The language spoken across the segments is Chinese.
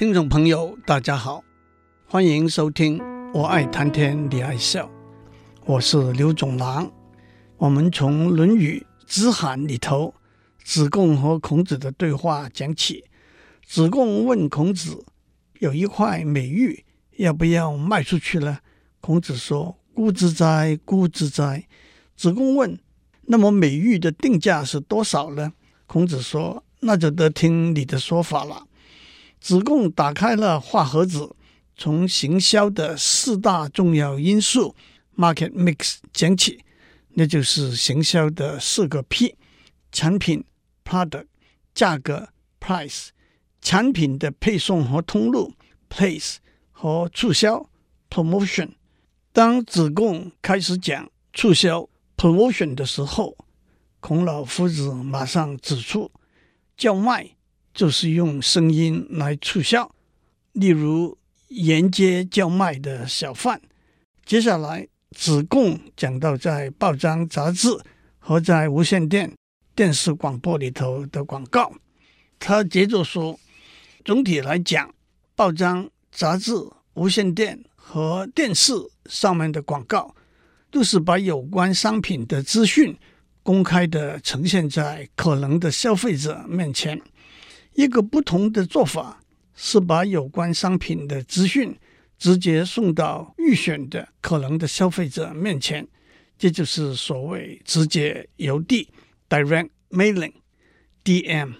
听众朋友，大家好，欢迎收听《我爱谈天，你爱笑》，我是刘总郎。我们从《论语·子罕》里头，子贡和孔子的对话讲起。子贡问孔子：“有一块美玉，要不要卖出去呢？”孔子说：“沽之哉，沽之哉。”子贡问：“那么美玉的定价是多少呢？”孔子说：“那就得听你的说法了。”子贡打开了话盒子，从行销的四大重要因素 （market mix） 讲起，那就是行销的四个 P：产品 （product）、价格 （price）、产品的配送和通路 （place） 和促销 （promotion）。当子贡开始讲促销 （promotion） 的时候，孔老夫子马上指出，叫卖。就是用声音来促销，例如沿街叫卖的小贩。接下来，子贡讲到在报章杂志和在无线电、电视广播里头的广告。他接着说，总体来讲，报章、杂志、无线电和电视上面的广告，都是把有关商品的资讯公开地呈现在可能的消费者面前。一个不同的做法是把有关商品的资讯直接送到预选的可能的消费者面前，这就是所谓直接邮递 （Direct Mailing，DM）。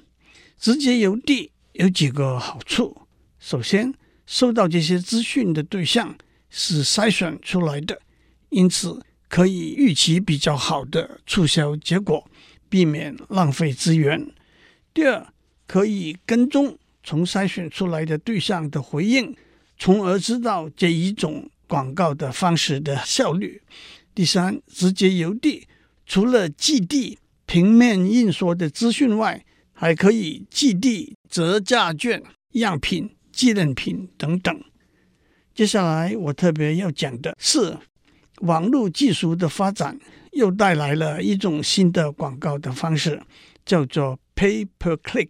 直接邮递有几个好处：首先，收到这些资讯的对象是筛选出来的，因此可以预期比较好的促销结果，避免浪费资源。第二，可以跟踪从筛选出来的对象的回应，从而知道这一种广告的方式的效率。第三，直接邮递除了寄递平面印刷的资讯外，还可以寄递折价券、样品、纪念品等等。接下来我特别要讲的是，网络技术的发展又带来了一种新的广告的方式，叫做 Pay per Click。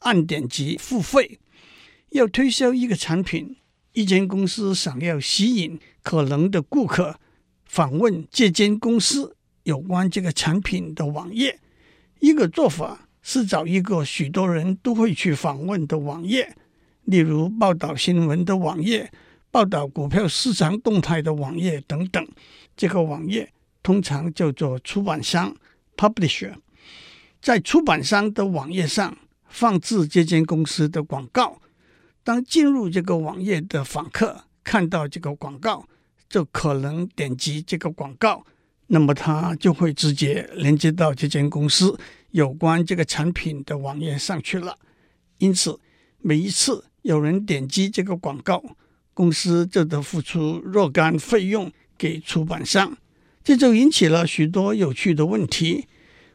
按点击付费，要推销一个产品，一间公司想要吸引可能的顾客访问这间公司有关这个产品的网页。一个做法是找一个许多人都会去访问的网页，例如报道新闻的网页、报道股票市场动态的网页等等。这个网页通常叫做出版商 （publisher）。在出版商的网页上。放置这间公司的广告，当进入这个网页的访客看到这个广告，就可能点击这个广告，那么他就会直接连接到这间公司有关这个产品的网页上去了。因此，每一次有人点击这个广告，公司就得付出若干费用给出版商，这就引起了许多有趣的问题。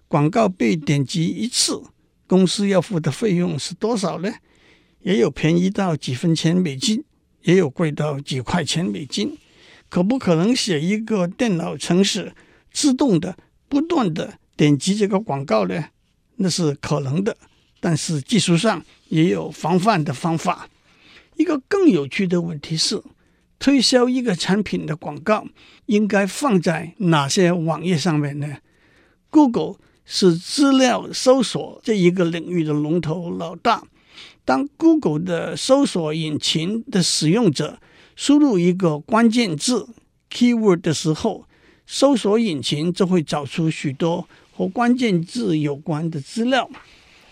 广告被点击一次。公司要付的费用是多少呢？也有便宜到几分钱美金，也有贵到几块钱美金。可不可能写一个电脑程式，自动的不断的点击这个广告呢？那是可能的，但是技术上也有防范的方法。一个更有趣的问题是，推销一个产品的广告应该放在哪些网页上面呢？Google。是资料搜索这一个领域的龙头老大。当 Google 的搜索引擎的使用者输入一个关键字 keyword 的时候，搜索引擎就会找出许多和关键字有关的资料。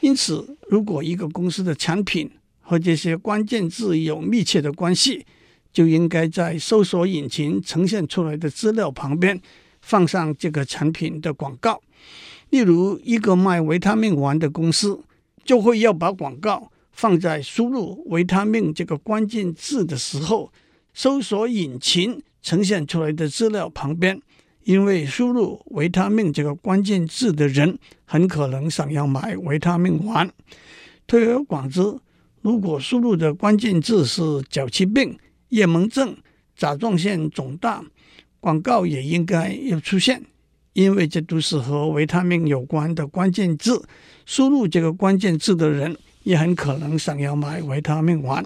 因此，如果一个公司的产品和这些关键字有密切的关系，就应该在搜索引擎呈现出来的资料旁边放上这个产品的广告。例如，一个卖维他命丸的公司就会要把广告放在输入“维他命”这个关键字的时候，搜索引擎呈现出来的资料旁边，因为输入“维他命”这个关键字的人很可能想要买维他命丸。推而广之，如果输入的关键字是脚气病、夜盲症、甲状腺肿大，广告也应该要出现。因为这都是和维他命有关的关键字，输入这个关键字的人也很可能想要买维他命丸。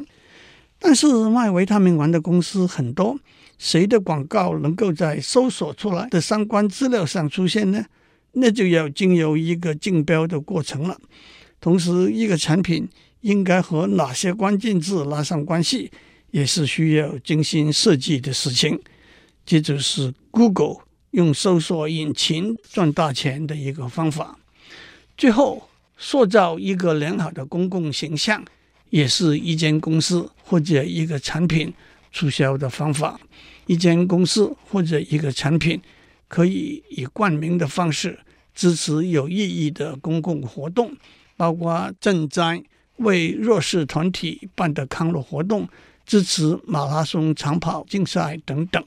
但是卖维他命丸的公司很多，谁的广告能够在搜索出来的相关资料上出现呢？那就要经由一个竞标的过程了。同时，一个产品应该和哪些关键字拉上关系，也是需要精心设计的事情。这就是 Google 用搜索引擎赚大钱的一个方法。最后，塑造一个良好的公共形象，也是一间公司或者一个产品促销的方法。一间公司或者一个产品可以以冠名的方式支持有意义的公共活动，包括赈灾、为弱势团体办的康乐活动、支持马拉松长跑竞赛等等。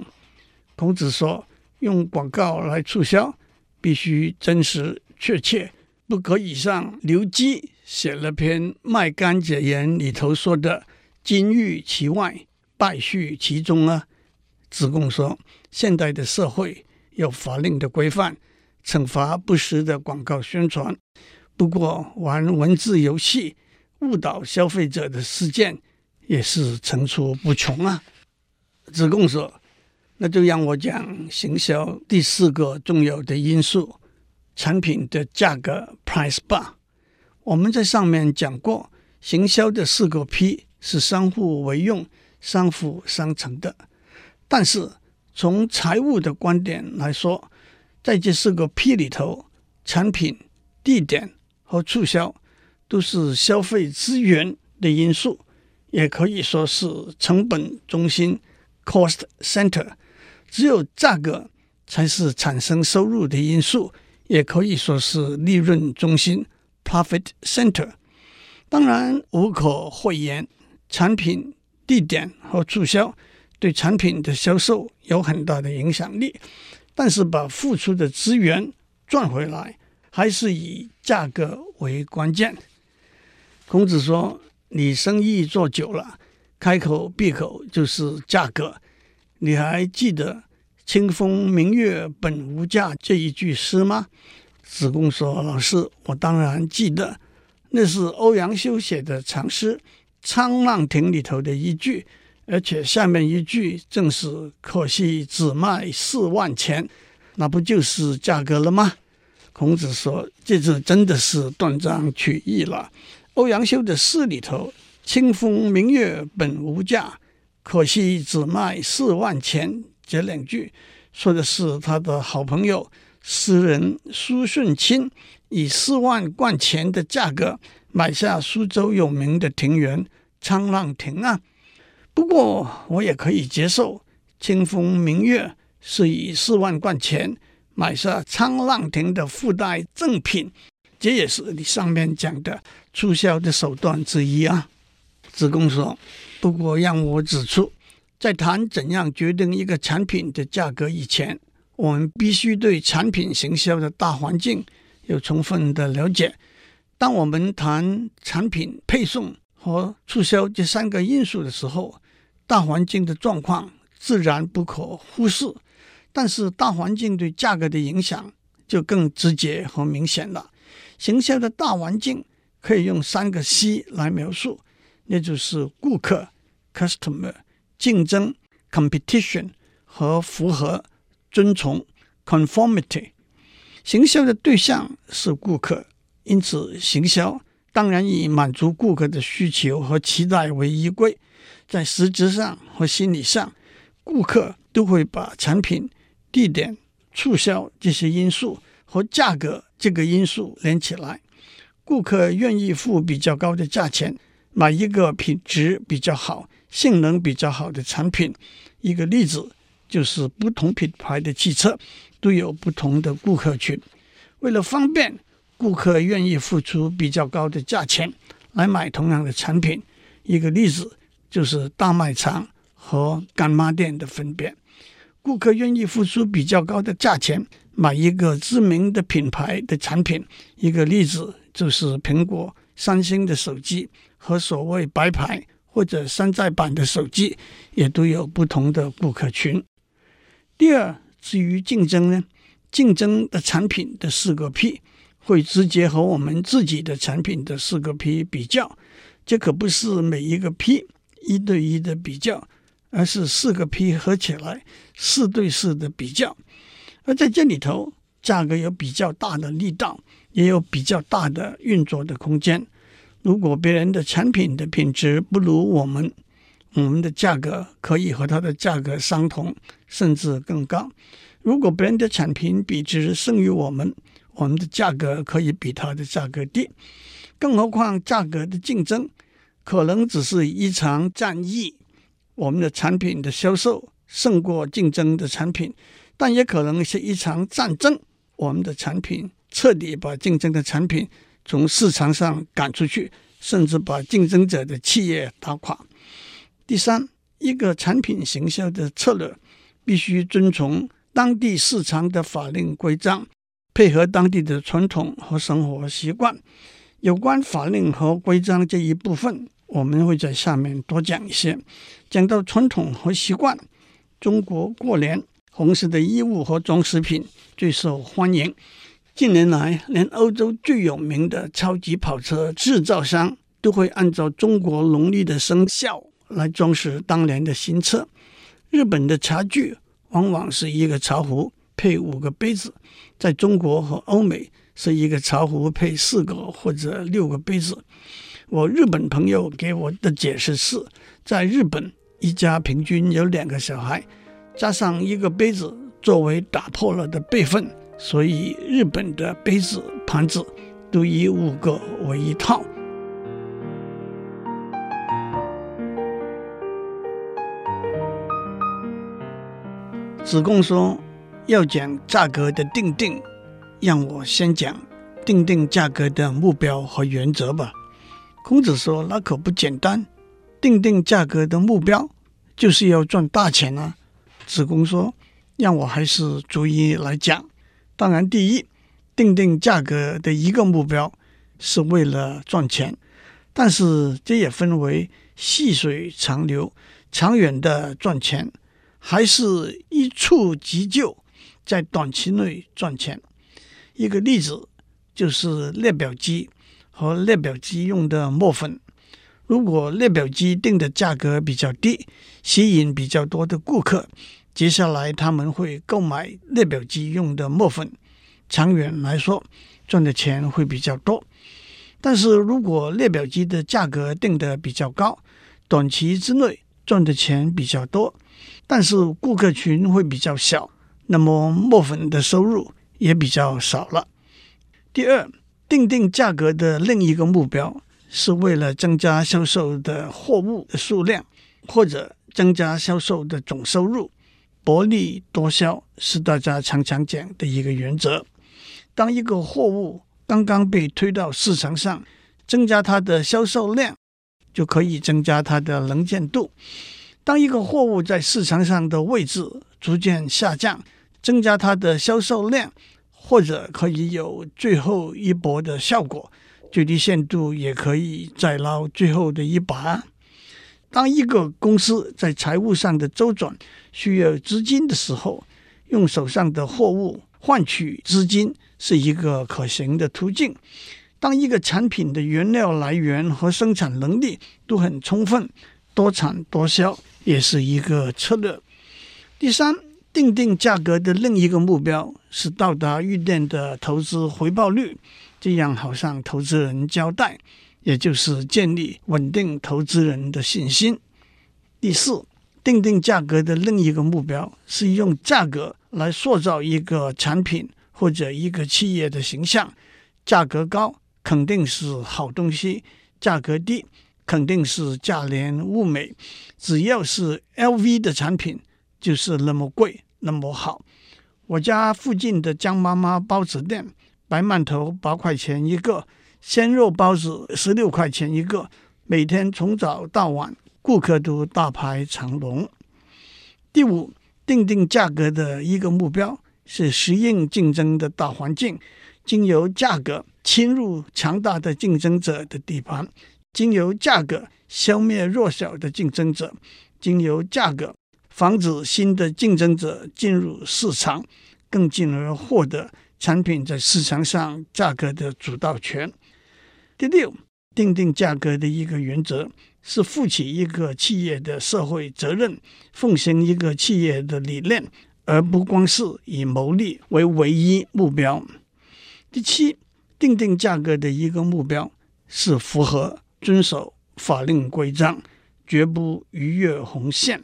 孔子说：“用广告来促销，必须真实确切。”不可以像刘基写了篇《卖柑解言》里头说的“金玉其外，败絮其中”啊。子贡说，现代的社会有法令的规范，惩罚不实的广告宣传。不过玩文字游戏误导消费者的事件也是层出不穷啊。子贡说，那就让我讲行销第四个重要的因素。产品的价格 （price bar），我们在上面讲过，行销的四个 P 是相互为用、相辅相成的。但是从财务的观点来说，在这四个 P 里头，产品、地点和促销都是消费资源的因素，也可以说是成本中心 （cost center）。只有价格才是产生收入的因素。也可以说是利润中心 （profit center）。当然，无可讳言，产品、地点和促销对产品的销售有很大的影响力。但是，把付出的资源赚回来，还是以价格为关键。孔子说：“你生意做久了，开口闭口就是价格。你还记得？”清风明月本无价这一句诗吗？子贡说：“老师，我当然记得，那是欧阳修写的长诗《沧浪亭》里头的一句，而且下面一句正是‘可惜只卖四万钱’，那不就是价格了吗？”孔子说：“这字真的是断章取义了。欧阳修的诗里头‘清风明月本无价，可惜只卖四万钱’。”这两句说的是他的好朋友诗人苏舜钦以四万贯钱的价格买下苏州有名的庭园沧浪亭啊。不过我也可以接受清风明月是以四万贯钱买下沧浪亭的附带赠品，这也是你上面讲的促销的手段之一啊。子贡说：“不过让我指出。”在谈怎样决定一个产品的价格以前，我们必须对产品行销的大环境有充分的了解。当我们谈产品配送和促销这三个因素的时候，大环境的状况自然不可忽视。但是，大环境对价格的影响就更直接和明显了。行销的大环境可以用三个 C 来描述，那就是顾客 （customer）。竞争 （competition） 和符合、遵从 （conformity）。行销的对象是顾客，因此行销当然以满足顾客的需求和期待为依归。在实质上和心理上，顾客都会把产品、地点、促销这些因素和价格这个因素连起来。顾客愿意付比较高的价钱买一个品质比较好，性能比较好的产品，一个例子就是不同品牌的汽车都有不同的顾客群。为了方便，顾客愿意付出比较高的价钱来买同样的产品。一个例子就是大卖场和干妈店的分别。顾客愿意付出比较高的价钱买一个知名的品牌的产品。一个例子就是苹果、三星的手机和所谓白牌。或者山寨版的手机也都有不同的顾客群。第二，至于竞争呢，竞争的产品的四个 P 会直接和我们自己的产品的四个 P 比较，这可不是每一个 P 一对一的比较，而是四个 P 合起来四对四的比较。而在这里头，价格有比较大的力道，也有比较大的运作的空间。如果别人的产品的品质不如我们，我们的价格可以和它的价格相同，甚至更高。如果别人的产品比值胜于我们，我们的价格可以比它的价格低。更何况，价格的竞争可能只是一场战役，我们的产品的销售胜过竞争的产品，但也可能是一场战争，我们的产品彻底把竞争的产品从市场上赶出去，甚至把竞争者的企业打垮。第三，一个产品行销的策略必须遵从当地市场的法令规章，配合当地的传统和生活习惯。有关法令和规章这一部分，我们会在下面多讲一些。讲到传统和习惯，中国过年红色的衣物和装饰品最受欢迎。近年来，连欧洲最有名的超级跑车制造商都会按照中国农历的生肖。来装饰当年的新车。日本的茶具往往是一个茶壶配五个杯子，在中国和欧美是一个茶壶配四个或者六个杯子。我日本朋友给我的解释是，在日本一家平均有两个小孩，加上一个杯子作为打破了的备份，所以日本的杯子盘子都以五个为一套。子贡说：“要讲价格的定定，让我先讲定定价格的目标和原则吧。”孔子说：“那可不简单，定定价格的目标就是要赚大钱啊。”子贡说：“让我还是逐一来讲。当然，第一，定定价格的一个目标是为了赚钱，但是这也分为细水长流、长远的赚钱。”还是一触即就，在短期内赚钱。一个例子就是列表机和列表机用的墨粉。如果列表机定的价格比较低，吸引比较多的顾客，接下来他们会购买列表机用的墨粉。长远来说，赚的钱会比较多。但是如果列表机的价格定得比较高，短期之内赚的钱比较多。但是顾客群会比较小，那么墨粉的收入也比较少了。第二，定定价格的另一个目标是为了增加销售的货物的数量，或者增加销售的总收入。薄利多销是大家常常讲的一个原则。当一个货物刚刚被推到市场上，增加它的销售量，就可以增加它的能见度。当一个货物在市场上的位置逐渐下降，增加它的销售量，或者可以有最后一搏的效果，最低限度也可以再捞最后的一把。当一个公司在财务上的周转需要资金的时候，用手上的货物换取资金是一个可行的途径。当一个产品的原料来源和生产能力都很充分，多产多销。也是一个策略。第三，定定价格的另一个目标是到达预定的投资回报率，这样好向投资人交代，也就是建立稳定投资人的信心。第四，定定价格的另一个目标是用价格来塑造一个产品或者一个企业的形象。价格高肯定是好东西，价格低。肯定是价廉物美，只要是 LV 的产品，就是那么贵，那么好。我家附近的江妈妈包子店，白馒头八块钱一个，鲜肉包子十六块钱一个，每天从早到晚，顾客都大排长龙。第五，定定价格的一个目标是适应竞争的大环境，经由价格侵入强大的竞争者的地盘。经由价格消灭弱小的竞争者，经由价格防止新的竞争者进入市场，更进而获得产品在市场上价格的主导权。第六，定定价格的一个原则是负起一个企业的社会责任，奉行一个企业的理念，而不光是以牟利为唯一目标。第七，定定价格的一个目标是符合、遵守法令规章，绝不逾越红线。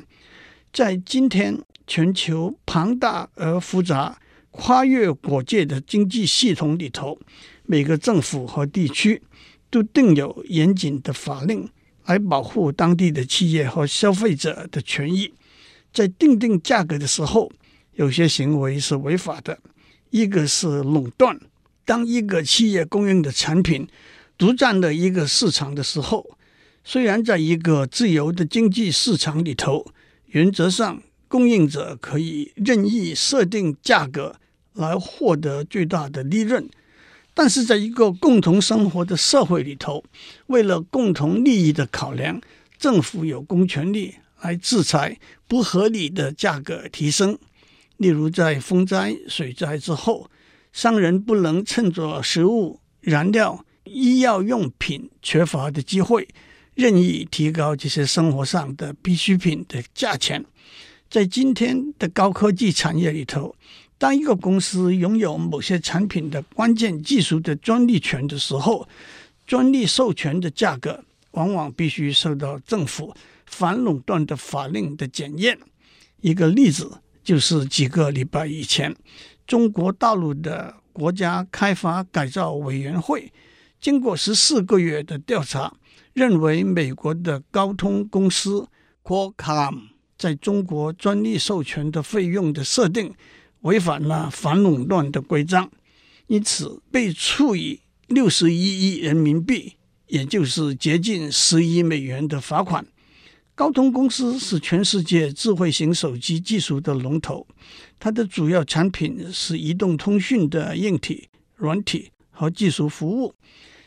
在今天全球庞大而复杂、跨越国界的经济系统里头，每个政府和地区都定有严谨的法令来保护当地的企业和消费者的权益。在订定价格的时候，有些行为是违法的，一个是垄断。当一个企业供应的产品独占了一个市场的时候，虽然在一个自由的经济市场里头，原则上供应者可以任意设定价格来获得最大的利润，但是在一个共同生活的社会里头，为了共同利益的考量，政府有公权力来制裁不合理的价格提升。例如在风灾、水灾之后。商人不能趁着食物、燃料、医药用品缺乏的机会，任意提高这些生活上的必需品的价钱。在今天的高科技产业里头，当一个公司拥有某些产品的关键技术的专利权的时候，专利授权的价格往往必须受到政府反垄断的法令的检验。一个例子就是几个礼拜以前。中国大陆的国家开发改造委员会经过十四个月的调查，认为美国的高通公司 Qualcomm 在中国专利授权的费用的设定违反了反垄断的规章，因此被处以六十一亿人民币，也就是接近十亿美元的罚款。高通公司是全世界智慧型手机技术的龙头，它的主要产品是移动通讯的硬体、软体和技术服务。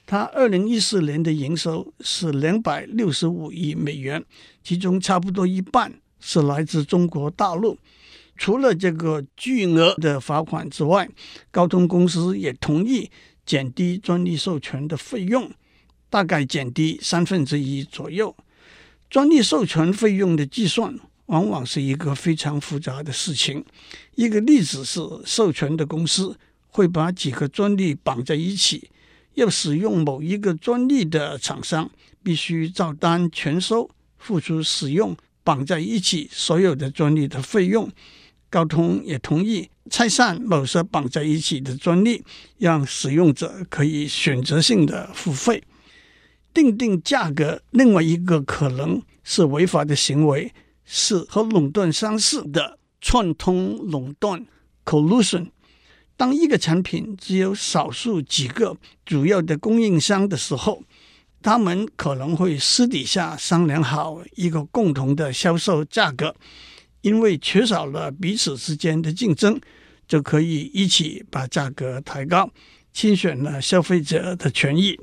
它二零一四年的营收是两百六十五亿美元，其中差不多一半是来自中国大陆。除了这个巨额的罚款之外，高通公司也同意减低专利授权的费用，大概减低三分之一左右。专利授权费用的计算往往是一个非常复杂的事情。一个例子是，授权的公司会把几个专利绑在一起，要使用某一个专利的厂商必须照单全收，付出使用绑在一起所有的专利的费用。高通也同意拆散某些绑在一起的专利，让使用者可以选择性的付费。定定价格，另外一个可能是违法的行为，是和垄断相似的串通垄断 （collusion）。当一个产品只有少数几个主要的供应商的时候，他们可能会私底下商量好一个共同的销售价格，因为缺少了彼此之间的竞争，就可以一起把价格抬高，侵选了消费者的权益。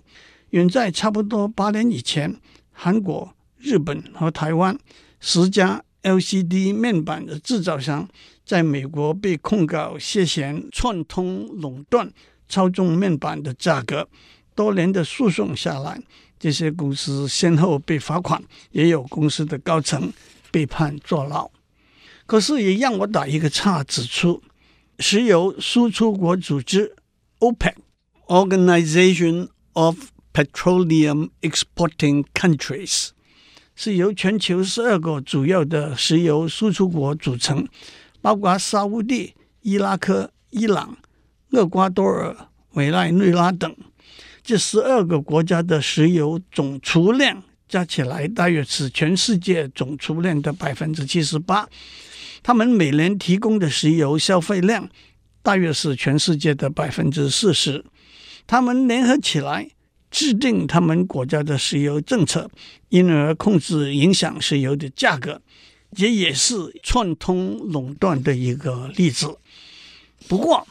远在差不多八年以前，韩国、日本和台湾十家 LCD 面板的制造商在美国被控告涉嫌串通垄断、操纵面板的价格。多年的诉讼下来，这些公司先后被罚款，也有公司的高层被判坐牢。可是也让我打一个岔，指出石油输出国组织 OPEC Organization of Petroleum Exporting Countries 是由全球十二个主要的石油输出国组成，包括沙乌地、伊拉克、伊朗、厄瓜多尔、委内瑞拉等。这十二个国家的石油总储量加起来大约是全世界总储量的百分之七十八。他们每年提供的石油消费量大约是全世界的百分之四十。他们联合起来。制定他们国家的石油政策，因而控制影响石油的价格，这也是串通垄断的一个例子。不过，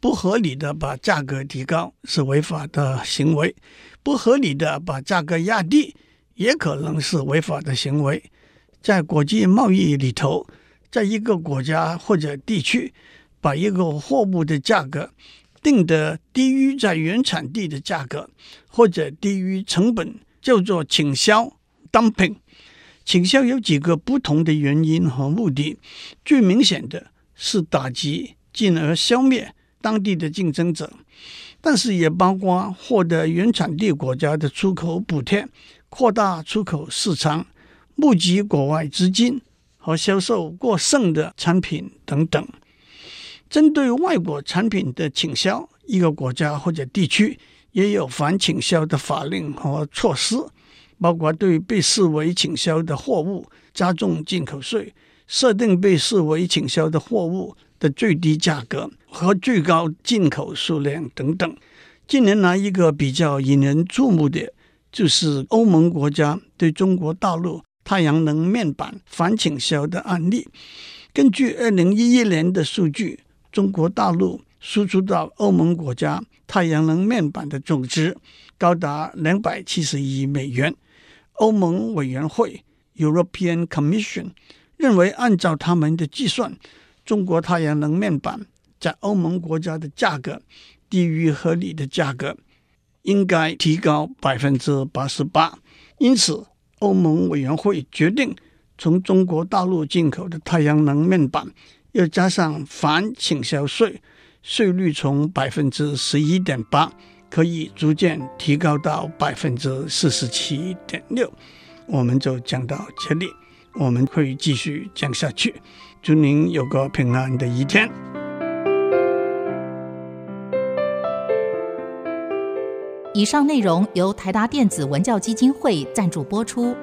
不合理的把价格提高是违法的行为，不合理的把价格压低也可能是违法的行为。在国际贸易里头，在一个国家或者地区，把一个货物的价格定得低于在原产地的价格，或者低于成本，叫做倾销 （dumping）。倾销有几个不同的原因和目的，最明显的是打击，进而消灭当地的竞争者，但是也包括获得原产地国家的出口补贴，扩大出口市场，募集国外资金和销售过剩的产品等等。针对外国产品的倾销，一个国家或者地区也有反倾销的法令和措施，包括对被视为倾销的货物加重进口税，设定被视为倾销的货物的最低价格和最高进口数量等等。近年来，一个比较引人注目的，就是欧盟国家对中国大陆太阳能面板反倾销的案例。根据二零一一年的数据。中国大陆输出到欧盟国家太阳能面板的总值高达两百七十亿美元。欧盟委员会 （European Commission） 认为，按照他们的计算，中国太阳能面板在欧盟国家的价格低于合理的价格，应该提高百分之八十八。因此，欧盟委员会决定从中国大陆进口的太阳能面板。又加上反倾销税，税率从百分之十一点八可以逐渐提高到百分之四十七点六。我们就讲到这里，我们会继续讲下去。祝您有个平安的一天。以上内容由台达电子文教基金会赞助播出。